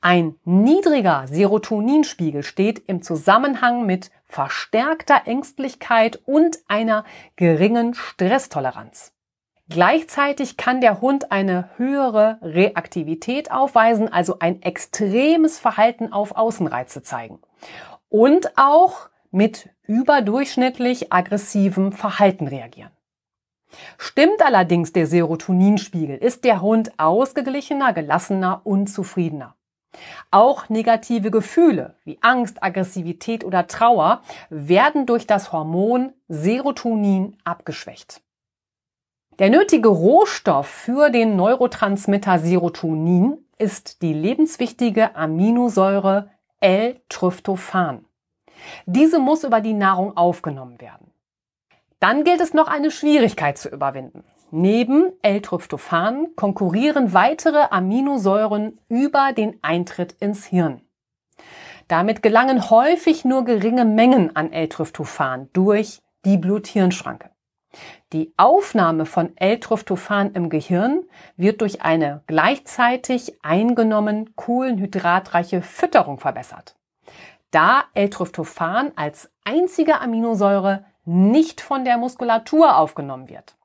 Ein niedriger Serotoninspiegel steht im Zusammenhang mit verstärkter Ängstlichkeit und einer geringen Stresstoleranz. Gleichzeitig kann der Hund eine höhere Reaktivität aufweisen, also ein extremes Verhalten auf Außenreize zeigen. Und auch mit überdurchschnittlich aggressivem Verhalten reagieren. Stimmt allerdings der Serotoninspiegel, ist der Hund ausgeglichener, gelassener und zufriedener. Auch negative Gefühle wie Angst, Aggressivität oder Trauer werden durch das Hormon Serotonin abgeschwächt. Der nötige Rohstoff für den Neurotransmitter Serotonin ist die lebenswichtige Aminosäure L-Tryptophan. Diese muss über die Nahrung aufgenommen werden. Dann gilt es noch eine Schwierigkeit zu überwinden. Neben L-Tryptophan konkurrieren weitere Aminosäuren über den Eintritt ins Hirn. Damit gelangen häufig nur geringe Mengen an L-Tryptophan durch die Blut-Hirn-Schranke. Die Aufnahme von L-Tryptophan im Gehirn wird durch eine gleichzeitig eingenommen kohlenhydratreiche Fütterung verbessert da L-Tryptophan als einzige Aminosäure nicht von der Muskulatur aufgenommen wird,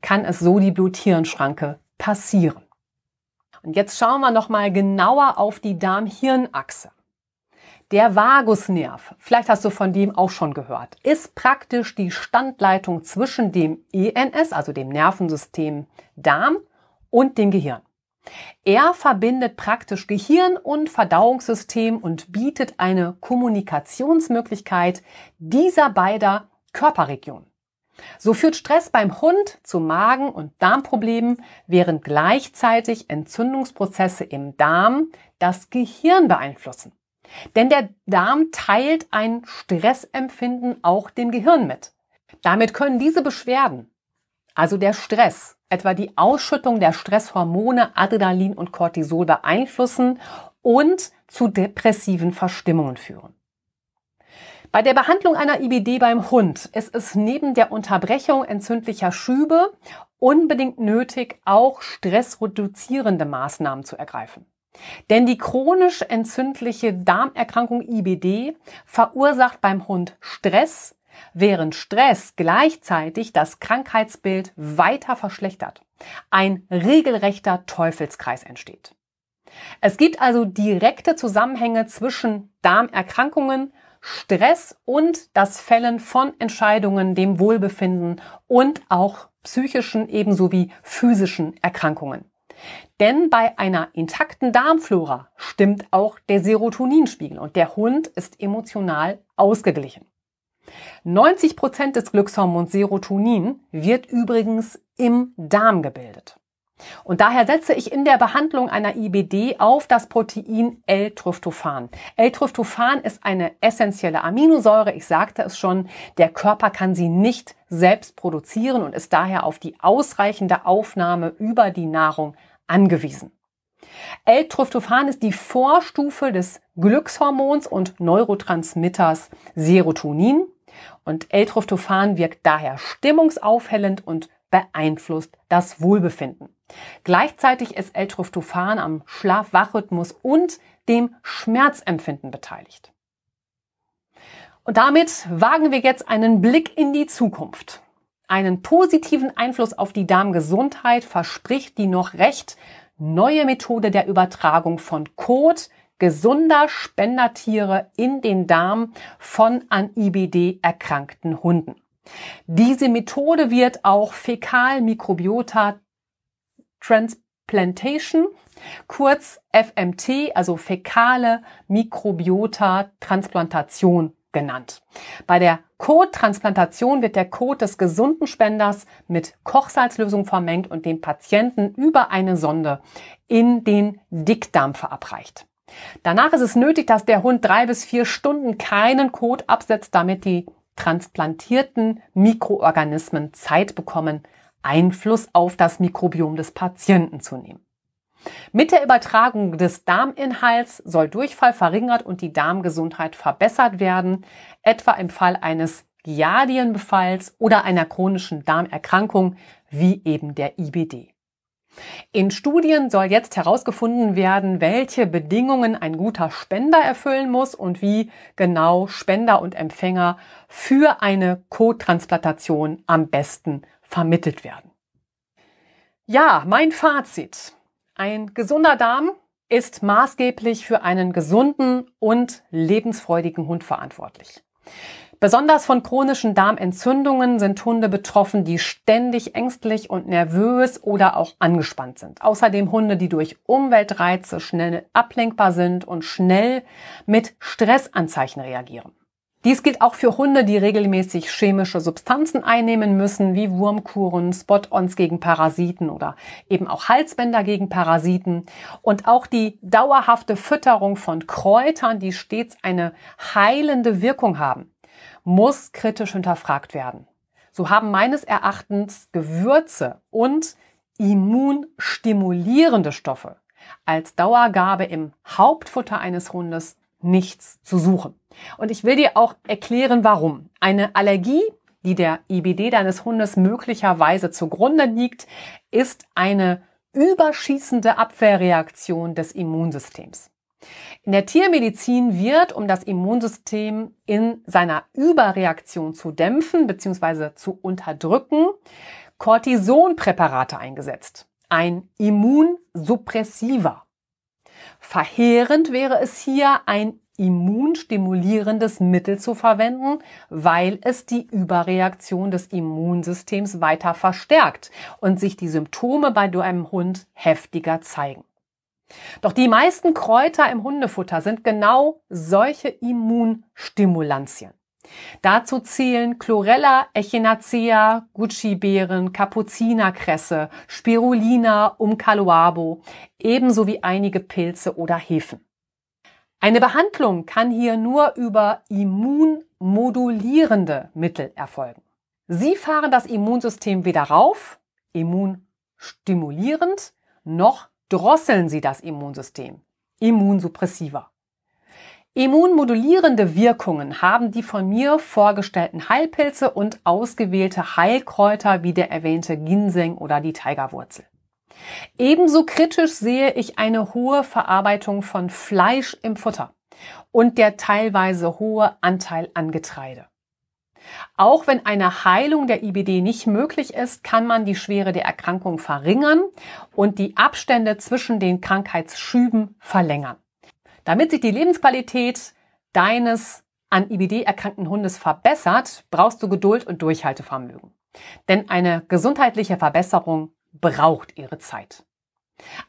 kann es so die Blut-Hirn-Schranke passieren. Und jetzt schauen wir nochmal genauer auf die Darm-Hirn-Achse. Der Vagusnerv, vielleicht hast du von dem auch schon gehört, ist praktisch die Standleitung zwischen dem ENS, also dem Nervensystem Darm, und dem Gehirn. Er verbindet praktisch Gehirn und Verdauungssystem und bietet eine Kommunikationsmöglichkeit dieser beider Körperregionen. So führt Stress beim Hund zu Magen- und Darmproblemen, während gleichzeitig Entzündungsprozesse im Darm das Gehirn beeinflussen. Denn der Darm teilt ein Stressempfinden auch dem Gehirn mit. Damit können diese Beschwerden, also der Stress, etwa die Ausschüttung der Stresshormone Adrenalin und Cortisol beeinflussen und zu depressiven Verstimmungen führen. Bei der Behandlung einer IBD beim Hund ist es neben der Unterbrechung entzündlicher Schübe unbedingt nötig, auch stressreduzierende Maßnahmen zu ergreifen. Denn die chronisch entzündliche Darmerkrankung IBD verursacht beim Hund Stress, während Stress gleichzeitig das Krankheitsbild weiter verschlechtert. Ein regelrechter Teufelskreis entsteht. Es gibt also direkte Zusammenhänge zwischen Darmerkrankungen, Stress und das Fällen von Entscheidungen, dem Wohlbefinden und auch psychischen ebenso wie physischen Erkrankungen. Denn bei einer intakten Darmflora stimmt auch der Serotoninspiegel und der Hund ist emotional ausgeglichen. 90 Prozent des Glückshormons Serotonin wird übrigens im Darm gebildet. Und daher setze ich in der Behandlung einer IBD auf das Protein L-Tryptophan. L-Tryptophan ist eine essentielle Aminosäure. Ich sagte es schon, der Körper kann sie nicht selbst produzieren und ist daher auf die ausreichende Aufnahme über die Nahrung angewiesen. L-Tryptophan ist die Vorstufe des Glückshormons und Neurotransmitters Serotonin. Und L-Tryptophan wirkt daher stimmungsaufhellend und beeinflusst das Wohlbefinden. Gleichzeitig ist L-Tryptophan am Schlaf-Wach-Rhythmus und dem Schmerzempfinden beteiligt. Und damit wagen wir jetzt einen Blick in die Zukunft. Einen positiven Einfluss auf die Darmgesundheit verspricht die noch recht neue Methode der Übertragung von Kot gesunder Spendertiere in den Darm von an IBD erkrankten Hunden. Diese Methode wird auch Fäkalmikrobiota Transplantation, kurz FMT, also fäkale Mikrobiota Transplantation genannt. Bei der Kottransplantation wird der Kot des gesunden Spenders mit Kochsalzlösung vermengt und dem Patienten über eine Sonde in den Dickdarm verabreicht. Danach ist es nötig, dass der Hund drei bis vier Stunden keinen Kot absetzt, damit die transplantierten Mikroorganismen Zeit bekommen, Einfluss auf das Mikrobiom des Patienten zu nehmen. Mit der Übertragung des Darminhalts soll Durchfall verringert und die Darmgesundheit verbessert werden, etwa im Fall eines Giardienbefalls oder einer chronischen Darmerkrankung wie eben der IBD. In Studien soll jetzt herausgefunden werden, welche Bedingungen ein guter Spender erfüllen muss und wie genau Spender und Empfänger für eine Co-Transplantation am besten vermittelt werden. Ja, mein Fazit. Ein gesunder Darm ist maßgeblich für einen gesunden und lebensfreudigen Hund verantwortlich. Besonders von chronischen Darmentzündungen sind Hunde betroffen, die ständig ängstlich und nervös oder auch angespannt sind. Außerdem Hunde, die durch Umweltreize schnell ablenkbar sind und schnell mit Stressanzeichen reagieren. Dies gilt auch für Hunde, die regelmäßig chemische Substanzen einnehmen müssen, wie Wurmkuren, Spot-ons gegen Parasiten oder eben auch Halsbänder gegen Parasiten. Und auch die dauerhafte Fütterung von Kräutern, die stets eine heilende Wirkung haben, muss kritisch hinterfragt werden. So haben meines Erachtens Gewürze und immunstimulierende Stoffe als Dauergabe im Hauptfutter eines Hundes nichts zu suchen. Und ich will dir auch erklären, warum. Eine Allergie, die der IBD deines Hundes möglicherweise zugrunde liegt, ist eine überschießende Abwehrreaktion des Immunsystems. In der Tiermedizin wird, um das Immunsystem in seiner Überreaktion zu dämpfen bzw. zu unterdrücken, Cortisonpräparate eingesetzt. Ein Immunsuppressiver. Verheerend wäre es hier, ein immunstimulierendes Mittel zu verwenden, weil es die Überreaktion des Immunsystems weiter verstärkt und sich die Symptome bei deinem Hund heftiger zeigen. Doch die meisten Kräuter im Hundefutter sind genau solche Immunstimulantien. Dazu zählen Chlorella, Echinacea, Gucci-Beeren, Kapuzinerkresse, Spirulina, Umcaloabo, ebenso wie einige Pilze oder Hefen. Eine Behandlung kann hier nur über immunmodulierende Mittel erfolgen. Sie fahren das Immunsystem weder rauf, immunstimulierend, noch drosseln sie das Immunsystem, immunsuppressiver. Immunmodulierende Wirkungen haben die von mir vorgestellten Heilpilze und ausgewählte Heilkräuter wie der erwähnte Ginseng oder die Tigerwurzel. Ebenso kritisch sehe ich eine hohe Verarbeitung von Fleisch im Futter und der teilweise hohe Anteil an Getreide. Auch wenn eine Heilung der IBD nicht möglich ist, kann man die Schwere der Erkrankung verringern und die Abstände zwischen den Krankheitsschüben verlängern. Damit sich die Lebensqualität deines an IBD erkrankten Hundes verbessert, brauchst du Geduld und Durchhaltevermögen. Denn eine gesundheitliche Verbesserung braucht ihre Zeit.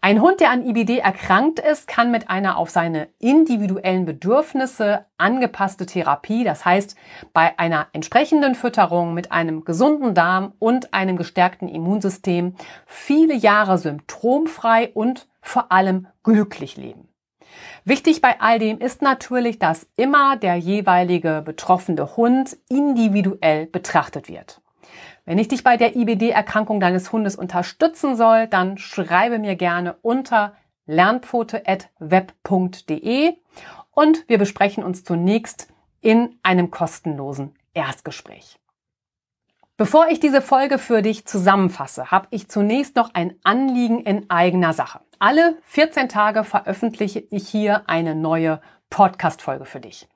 Ein Hund, der an IBD erkrankt ist, kann mit einer auf seine individuellen Bedürfnisse angepasste Therapie, das heißt bei einer entsprechenden Fütterung mit einem gesunden Darm und einem gestärkten Immunsystem, viele Jahre symptomfrei und vor allem glücklich leben. Wichtig bei all dem ist natürlich, dass immer der jeweilige betroffene Hund individuell betrachtet wird. Wenn ich dich bei der IBD-Erkrankung deines Hundes unterstützen soll, dann schreibe mir gerne unter lernpfote.web.de und wir besprechen uns zunächst in einem kostenlosen Erstgespräch. Bevor ich diese Folge für dich zusammenfasse, habe ich zunächst noch ein Anliegen in eigener Sache. Alle 14 Tage veröffentliche ich hier eine neue Podcast-Folge für dich.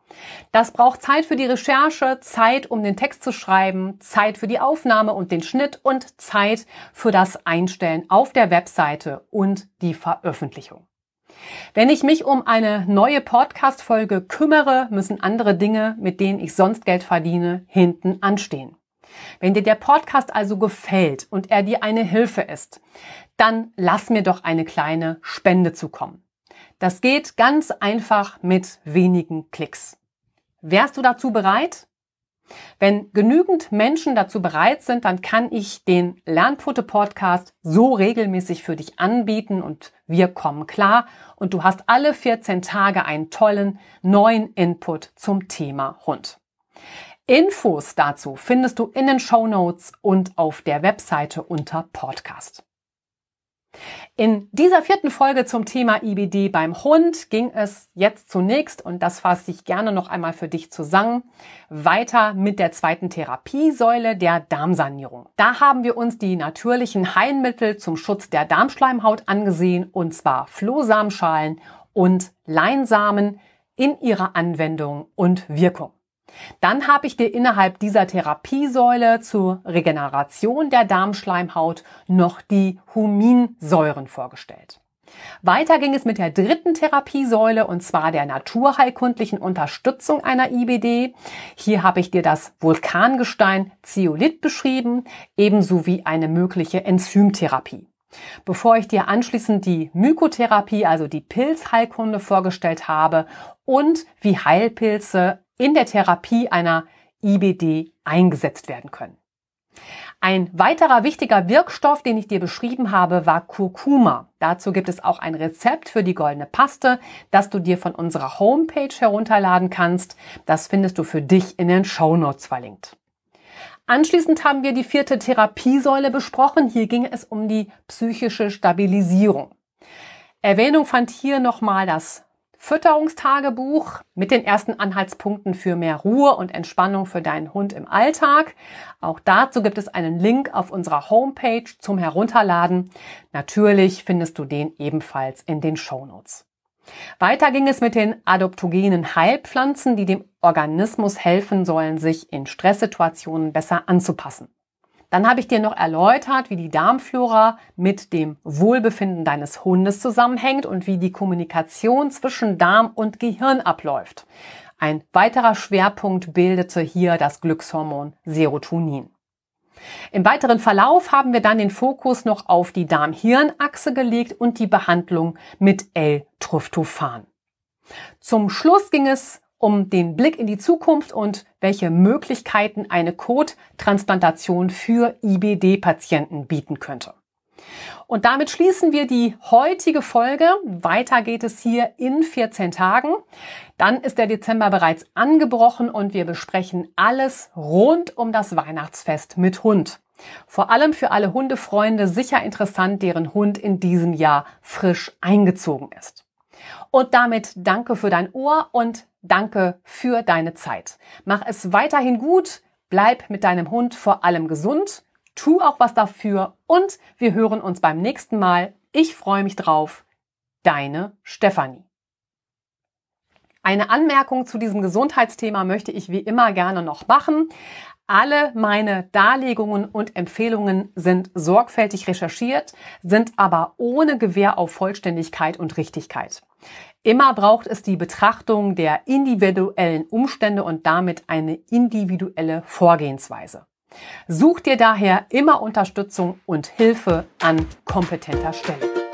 Das braucht Zeit für die Recherche, Zeit, um den Text zu schreiben, Zeit für die Aufnahme und den Schnitt und Zeit für das Einstellen auf der Webseite und die Veröffentlichung. Wenn ich mich um eine neue Podcast-Folge kümmere, müssen andere Dinge, mit denen ich sonst Geld verdiene, hinten anstehen. Wenn dir der Podcast also gefällt und er dir eine Hilfe ist, dann lass mir doch eine kleine Spende zukommen. Das geht ganz einfach mit wenigen Klicks. Wärst du dazu bereit? Wenn genügend Menschen dazu bereit sind, dann kann ich den Lernpfote Podcast so regelmäßig für dich anbieten und wir kommen klar und du hast alle 14 Tage einen tollen neuen Input zum Thema Hund. Infos dazu findest du in den Show Notes und auf der Webseite unter Podcast. In dieser vierten Folge zum Thema IBD beim Hund ging es jetzt zunächst, und das fasse ich gerne noch einmal für dich zusammen, weiter mit der zweiten Therapiesäule der Darmsanierung. Da haben wir uns die natürlichen Heilmittel zum Schutz der Darmschleimhaut angesehen, und zwar Flohsamenschalen und Leinsamen in ihrer Anwendung und Wirkung. Dann habe ich dir innerhalb dieser Therapiesäule zur Regeneration der Darmschleimhaut noch die Huminsäuren vorgestellt. Weiter ging es mit der dritten Therapiesäule und zwar der naturheilkundlichen Unterstützung einer IBD. Hier habe ich dir das Vulkangestein Zeolit beschrieben, ebenso wie eine mögliche Enzymtherapie. Bevor ich dir anschließend die Mykotherapie, also die Pilzheilkunde vorgestellt habe und wie Heilpilze in der Therapie einer IBD eingesetzt werden können. Ein weiterer wichtiger Wirkstoff, den ich dir beschrieben habe, war Kurkuma. Dazu gibt es auch ein Rezept für die goldene Paste, das du dir von unserer Homepage herunterladen kannst. Das findest du für dich in den Show Notes verlinkt. Anschließend haben wir die vierte Therapiesäule besprochen. Hier ging es um die psychische Stabilisierung. Erwähnung fand hier nochmal das Fütterungstagebuch mit den ersten Anhaltspunkten für mehr Ruhe und Entspannung für deinen Hund im Alltag. Auch dazu gibt es einen Link auf unserer Homepage zum Herunterladen. Natürlich findest du den ebenfalls in den Show Notes. Weiter ging es mit den adoptogenen Heilpflanzen, die dem Organismus helfen sollen, sich in Stresssituationen besser anzupassen. Dann habe ich dir noch erläutert, wie die Darmflora mit dem Wohlbefinden deines Hundes zusammenhängt und wie die Kommunikation zwischen Darm und Gehirn abläuft. Ein weiterer Schwerpunkt bildete hier das Glückshormon Serotonin. Im weiteren Verlauf haben wir dann den Fokus noch auf die Darm-Hirn-Achse gelegt und die Behandlung mit L-Tryptophan. Zum Schluss ging es um den Blick in die Zukunft und welche Möglichkeiten eine Kottransplantation für IBD-Patienten bieten könnte. Und damit schließen wir die heutige Folge. Weiter geht es hier in 14 Tagen. Dann ist der Dezember bereits angebrochen und wir besprechen alles rund um das Weihnachtsfest mit Hund. Vor allem für alle Hundefreunde sicher interessant, deren Hund in diesem Jahr frisch eingezogen ist. Und damit danke für dein Ohr und Danke für deine Zeit. Mach es weiterhin gut, bleib mit deinem Hund vor allem gesund, tu auch was dafür und wir hören uns beim nächsten Mal. Ich freue mich drauf. Deine Stefanie. Eine Anmerkung zu diesem Gesundheitsthema möchte ich wie immer gerne noch machen. Alle meine Darlegungen und Empfehlungen sind sorgfältig recherchiert, sind aber ohne Gewähr auf Vollständigkeit und Richtigkeit. Immer braucht es die Betrachtung der individuellen Umstände und damit eine individuelle Vorgehensweise. Such dir daher immer Unterstützung und Hilfe an kompetenter Stelle.